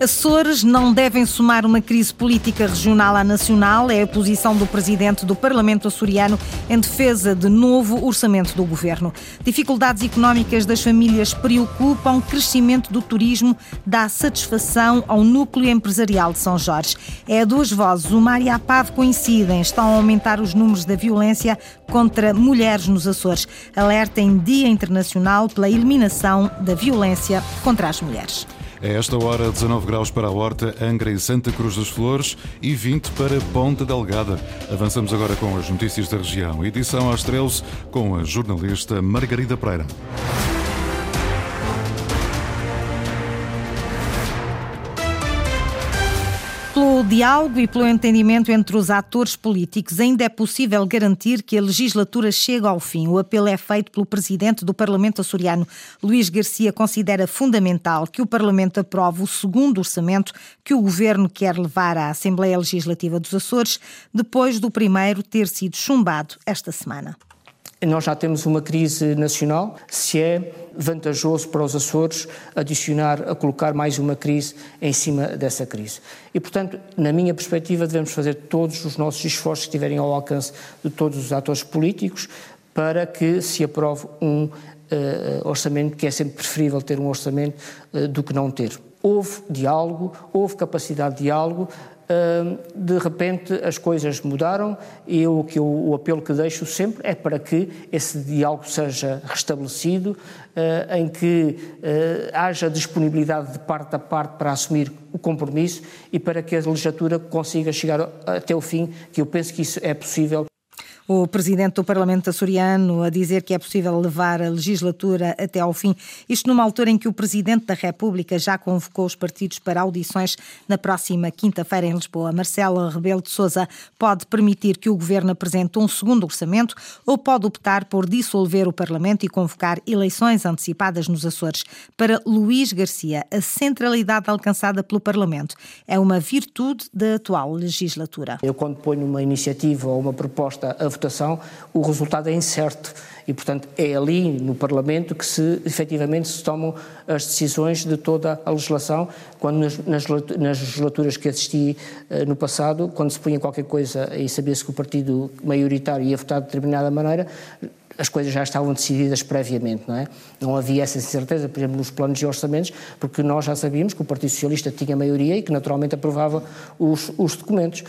Açores não devem somar uma crise política regional à nacional, é a posição do presidente do Parlamento açoriano em defesa de novo orçamento do governo. Dificuldades económicas das famílias preocupam, crescimento do turismo dá satisfação ao núcleo empresarial de São Jorge. É a duas vozes, o Mar e a PAV coincidem, estão a aumentar os números da violência contra mulheres nos Açores. Alerta em Dia Internacional pela eliminação da violência contra as mulheres. É esta hora 19 graus para a Horta, Angra e Santa Cruz das Flores e 20 para Ponta Delgada. Avançamos agora com as notícias da região. Edição às 13 com a jornalista Margarida Pereira. Diálogo e pelo entendimento entre os atores políticos, ainda é possível garantir que a legislatura chegue ao fim. O apelo é feito pelo presidente do Parlamento açoriano, Luís Garcia, considera fundamental que o Parlamento aprove o segundo orçamento que o governo quer levar à Assembleia Legislativa dos Açores, depois do primeiro ter sido chumbado esta semana. Nós já temos uma crise nacional, se é vantajoso para os Açores adicionar, a colocar mais uma crise em cima dessa crise. E, portanto, na minha perspectiva, devemos fazer todos os nossos esforços que estiverem ao alcance de todos os atores políticos para que se aprove um uh, orçamento, que é sempre preferível ter um orçamento uh, do que não ter. Houve diálogo, houve capacidade de diálogo, de repente as coisas mudaram e o, que eu, o apelo que deixo sempre é para que esse diálogo seja restabelecido, em que haja disponibilidade de parte a parte para assumir o compromisso e para que a legislatura consiga chegar até o fim, que eu penso que isso é possível o presidente do Parlamento açoriano a dizer que é possível levar a legislatura até ao fim. Isto numa altura em que o presidente da República já convocou os partidos para audições na próxima quinta-feira em Lisboa. Marcelo Rebelo de Sousa pode permitir que o governo apresente um segundo orçamento ou pode optar por dissolver o Parlamento e convocar eleições antecipadas nos Açores. Para Luís Garcia, a centralidade alcançada pelo Parlamento é uma virtude da atual legislatura. Eu, quando ponho uma iniciativa ou uma proposta a votação, o resultado é incerto e, portanto, é ali no Parlamento que se efetivamente se tomam as decisões de toda a legislação, quando nas, nas, legislaturas que assisti uh, no passado, quando se punha qualquer coisa e sabia-se que o partido maioritário ia votar de determinada maneira, as coisas já estavam decididas previamente, não é? Não havia essa certeza, por exemplo, nos planos de orçamentos, porque nós já sabíamos que o Partido Socialista tinha maioria e que naturalmente aprovava os, os documentos.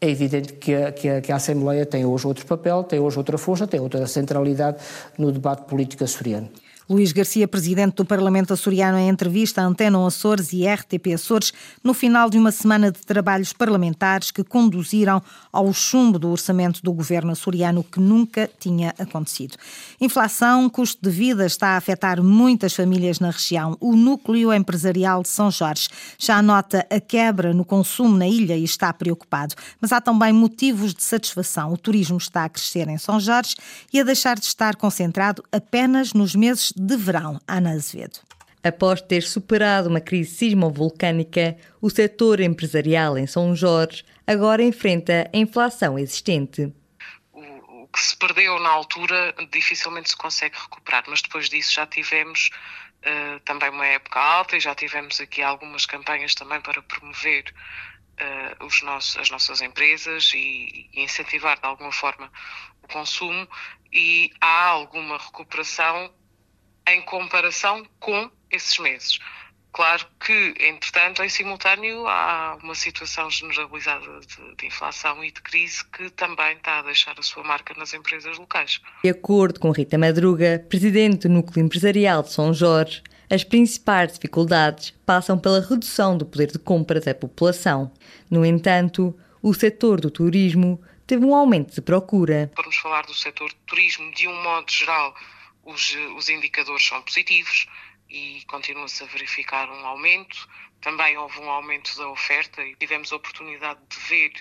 É evidente que a, que, a, que a, Assembleia tem hoje outro papel, tem hoje outra força, tem outra centralidade no debate político açoriano. Luís Garcia, presidente do Parlamento açoriano, em entrevista à Antena Açores e RTP Açores, no final de uma semana de trabalhos parlamentares que conduziram ao chumbo do orçamento do governo açoriano, que nunca tinha acontecido. Inflação, custo de vida está a afetar muitas famílias na região. O núcleo empresarial de São Jorge já nota a quebra no consumo na ilha e está preocupado. Mas há também motivos de satisfação. O turismo está a crescer em São Jorge e a deixar de estar concentrado apenas nos meses de verão. Ana Azevedo. Após ter superado uma crise sismovolcânica, o setor empresarial em São Jorge agora enfrenta a inflação existente. O que se perdeu na altura dificilmente se consegue recuperar, mas depois disso já tivemos uh, também uma época alta e já tivemos aqui algumas campanhas também para promover uh, os nossos, as nossas empresas e, e incentivar de alguma forma o consumo e há alguma recuperação em comparação com esses meses. Claro que, entretanto, em simultâneo, há uma situação generalizada de, de, inflação e de crise que também está a deixar a sua marca nas empresas locais. De acordo com Rita Madruga, presidente do Núcleo Empresarial de São Jorge, as principais dificuldades passam pela redução do poder de compra da população. No entanto, o setor do turismo teve um aumento de procura. Vamos falar do setor do turismo, de um modo geral, os, os indicadores são positivos e continua-se a verificar um aumento. Também houve um aumento da oferta e tivemos a oportunidade de ver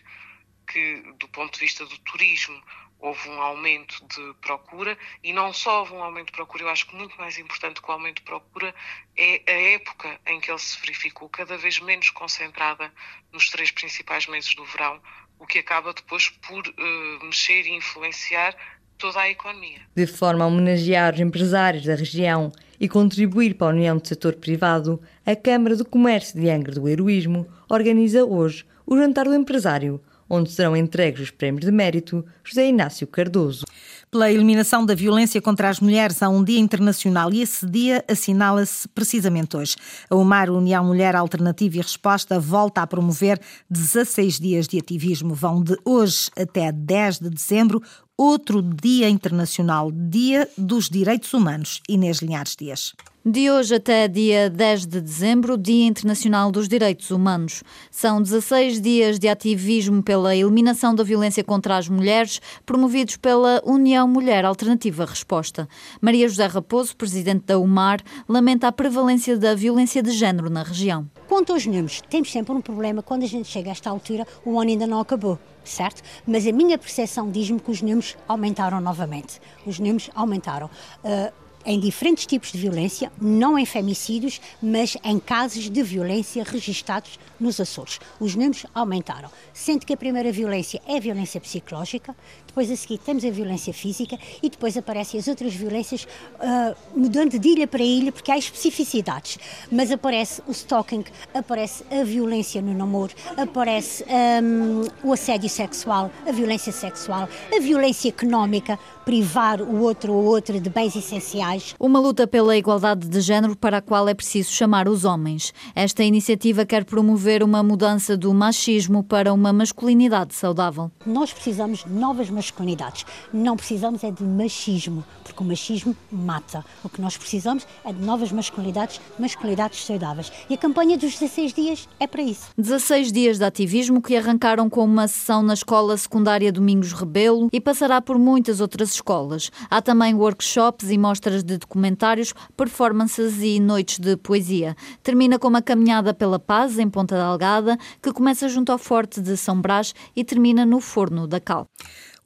que, do ponto de vista do turismo, houve um aumento de procura e não só houve um aumento de procura, eu acho que muito mais importante que o aumento de procura é a época em que ele se verificou, cada vez menos concentrada nos três principais meses do verão, o que acaba depois por uh, mexer e influenciar toda a economia. De forma a homenagear os empresários da região e contribuir para a união do setor privado, a Câmara do Comércio de Angra do Heroísmo organiza hoje o Jantar do Empresário, onde serão entregues os prémios de mérito José Inácio Cardoso. Pela eliminação da violência contra as mulheres há um dia internacional e esse dia assinala-se precisamente hoje. A UMAR, União Mulher Alternativa e Resposta, volta a promover 16 dias de ativismo. Vão de hoje até 10 de dezembro outro Dia Internacional, Dia dos Direitos Humanos. Inês Linhares Dias. De hoje até dia 10 de dezembro, Dia Internacional dos Direitos Humanos. São 16 dias de ativismo pela eliminação da violência contra as mulheres, promovidos pela União Mulher Alternativa Resposta. Maria José Raposo, presidente da UMAR, lamenta a prevalência da violência de género na região. Quanto aos números, temos sempre um problema quando a gente chega a esta altura, o ano ainda não acabou certo? Mas a minha percepção diz-me que os números aumentaram novamente. Os números aumentaram. Uh, em diferentes tipos de violência, não em femicídios, mas em casos de violência registados nos Açores. Os números aumentaram, sendo que a primeira violência é a violência psicológica, depois a seguir temos a violência física e depois aparecem as outras violências, uh, mudando de ilha para ilha, porque há especificidades. Mas aparece o stalking, aparece a violência no namoro, aparece um, o assédio sexual, a violência sexual, a violência económica, privar o outro ou outra de bens essenciais. Uma luta pela igualdade de género para a qual é preciso chamar os homens. Esta iniciativa quer promover uma mudança do machismo para uma masculinidade saudável. Nós precisamos de novas masculinidades masculinidades. Não precisamos é de machismo, porque o machismo mata. O que nós precisamos é de novas masculinidades, masculinidades saudáveis. E a campanha dos 16 dias é para isso. 16 dias de ativismo que arrancaram com uma sessão na Escola Secundária Domingos Rebelo e passará por muitas outras escolas. Há também workshops e mostras de documentários, performances e noites de poesia. Termina com uma caminhada pela paz em Ponta Delgada, que começa junto ao Forte de São Brás e termina no Forno da Cal.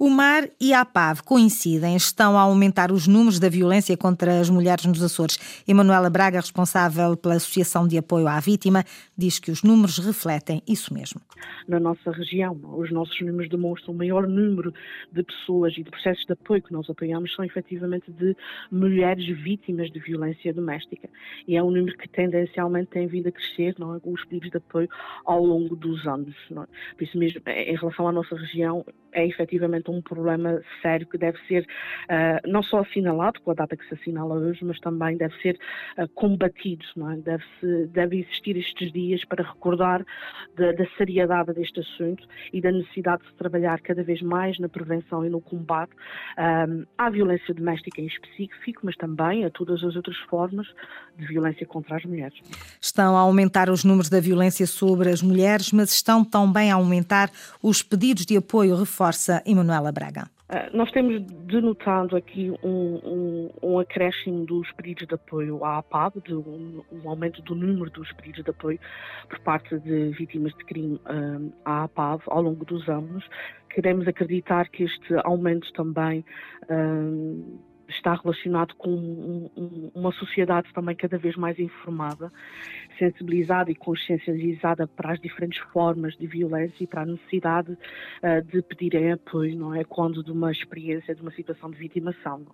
O MAR e a APAV coincidem, estão a aumentar os números da violência contra as mulheres nos Açores. Emanuela Braga, responsável pela Associação de Apoio à Vítima, diz que os números refletem isso mesmo. Na nossa região, os nossos números demonstram o maior número de pessoas e de processos de apoio que nós apoiamos são efetivamente de mulheres vítimas de violência doméstica. E é um número que tendencialmente tem vindo a crescer, não é? os pedidos de apoio ao longo dos anos. É? Por isso mesmo, em relação à nossa região, é efetivamente um problema sério que deve ser uh, não só assinalado com a data que se assinala hoje, mas também deve ser uh, combatido, não é? deve, -se, deve existir estes dias para recordar da, da, seriedade deste assunto e da necessidade de se trabalhar cada vez mais na prevenção e no combate um, à violência doméstica em específico, mas também a todas as outras formas de violência contra as mulheres. Estão a aumentar os números da violência sobre as mulheres, mas estão também a aumentar os pedidos de apoio, reforça Emanuel Braga. Uh, nós temos denotado aqui um, um, um, acréscimo dos pedidos de apoio à APAB, de um, um, aumento do número dos pedidos de apoio por parte de vítimas de crime uh, à APAB ao longo dos anos. Queremos acreditar que este aumento também uh, está relacionado com um, uma sociedade também cada vez mais informada, sensibilizada e consciencializada para as diferentes formas de violência e para a necessidade uh, de pedirem apoio, não é? Quando de uma experiência, de uma situação de vitimação.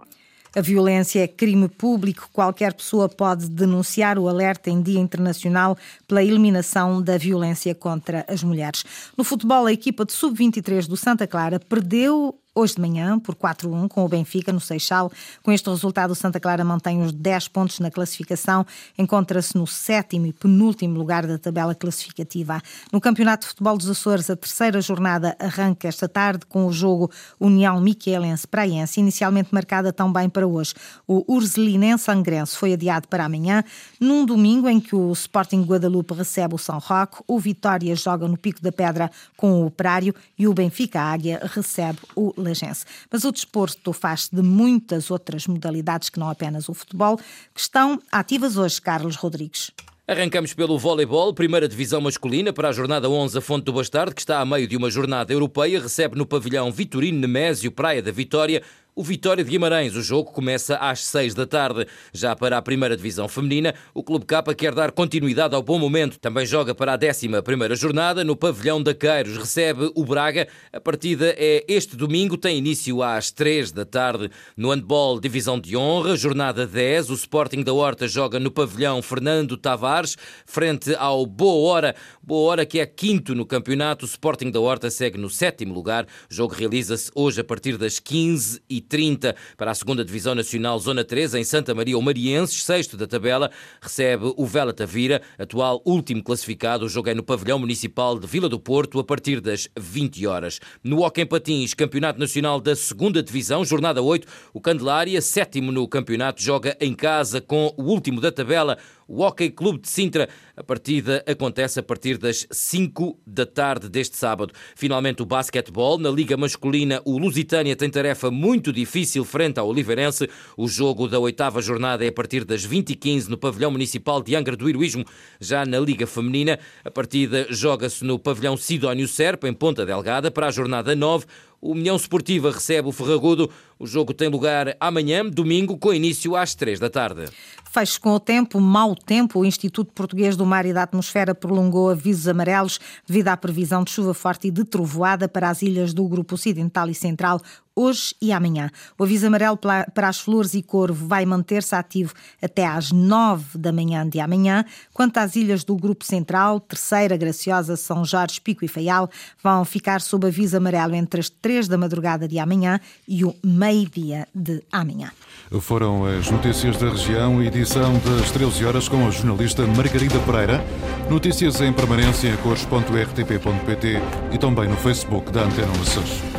A violência é crime público. Qualquer pessoa pode denunciar o alerta em Dia Internacional pela eliminação da violência contra as mulheres. No futebol, a equipa de sub-23 do Santa Clara perdeu hoje de manhã por 4-1 com o Benfica no Seixal. Com este resultado, o Santa Clara mantém os 10 pontos na classificação, encontra-se no sétimo e penúltimo lugar da tabela classificativa. No Campeonato de Futebol dos Açores, a terceira jornada arranca esta tarde com o jogo União Miquelense Praense, inicialmente marcada também para hoje. O Urzelinense Angrense foi adiado para amanhã, num domingo em que o Sporting Guadalupe recebe o São Roque, o Vitória joga no Pico da Pedra com o Operário e o Benfica Águia recebe o lagense. Mas o desporto faz de muitas outras modalidades que não apenas o futebol, que estão ativas hoje, Carlos Rodrigues. Arrancamos pelo voleibol, primeira divisão masculina para a jornada 11, a Fonte do Bastardo, que está a meio de uma jornada europeia, recebe no pavilhão Vitorino Nemésio, Praia da Vitória, o Vitória de Guimarães. O jogo começa às 6 da tarde. Já para a primeira divisão feminina, o Clube K quer dar continuidade ao bom momento. Também joga para a 11 primeira jornada no pavilhão da Queiros. Recebe o Braga. A partida é este domingo, tem início às 3 da tarde. No handball, divisão de honra, jornada 10. O Sporting da Horta joga no pavilhão Fernando Tavares, frente ao Boa Hora. Boa Hora que é quinto no campeonato. O Sporting da Horta segue no sétimo lugar. O jogo realiza-se hoje a partir das 15 e 30 para a segunda Divisão Nacional Zona 3, em Santa Maria, o Marienses, sexto da tabela, recebe o Vela Tavira, atual último classificado. O jogo é no pavilhão municipal de Vila do Porto, a partir das 20 horas. No Hockey Patins, Campeonato Nacional da segunda Divisão, jornada 8, o Candelária, sétimo no campeonato, joga em casa com o último da tabela, o Hockey Clube de Sintra. A partida acontece a partir das 5 da tarde deste sábado. Finalmente, o basquetebol. Na Liga Masculina, o Lusitânia tem tarefa muito difícil frente ao Oliveirense. O jogo da oitava jornada é a partir das 20h15 no pavilhão municipal de Angra do Heroísmo. Já na Liga Feminina, a partida joga-se no pavilhão Sidónio Serpa, em Ponta Delgada, para a jornada 9. O União Esportiva recebe o Ferragudo. O jogo tem lugar amanhã, domingo, com início às 3 da tarde. Fecho com o tempo, mau tempo. O Instituto Português do Mar e da Atmosfera prolongou avisos amarelos devido à previsão de chuva forte e de trovoada para as ilhas do Grupo Ocidental e Central hoje e amanhã. O aviso amarelo para as flores e corvo vai manter-se ativo até às 9 da manhã de amanhã. Quanto às ilhas do Grupo Central, Terceira, Graciosa, São Jorge, Pico e Faial, vão ficar sob aviso amarelo entre as 3 da madrugada de amanhã e o meio-dia de amanhã. Foram as notícias da região, edição das 13 horas com a jornalista Margarida Pereira. Notícias em permanência em cores.rtp.pt e também no Facebook da Antena Açores.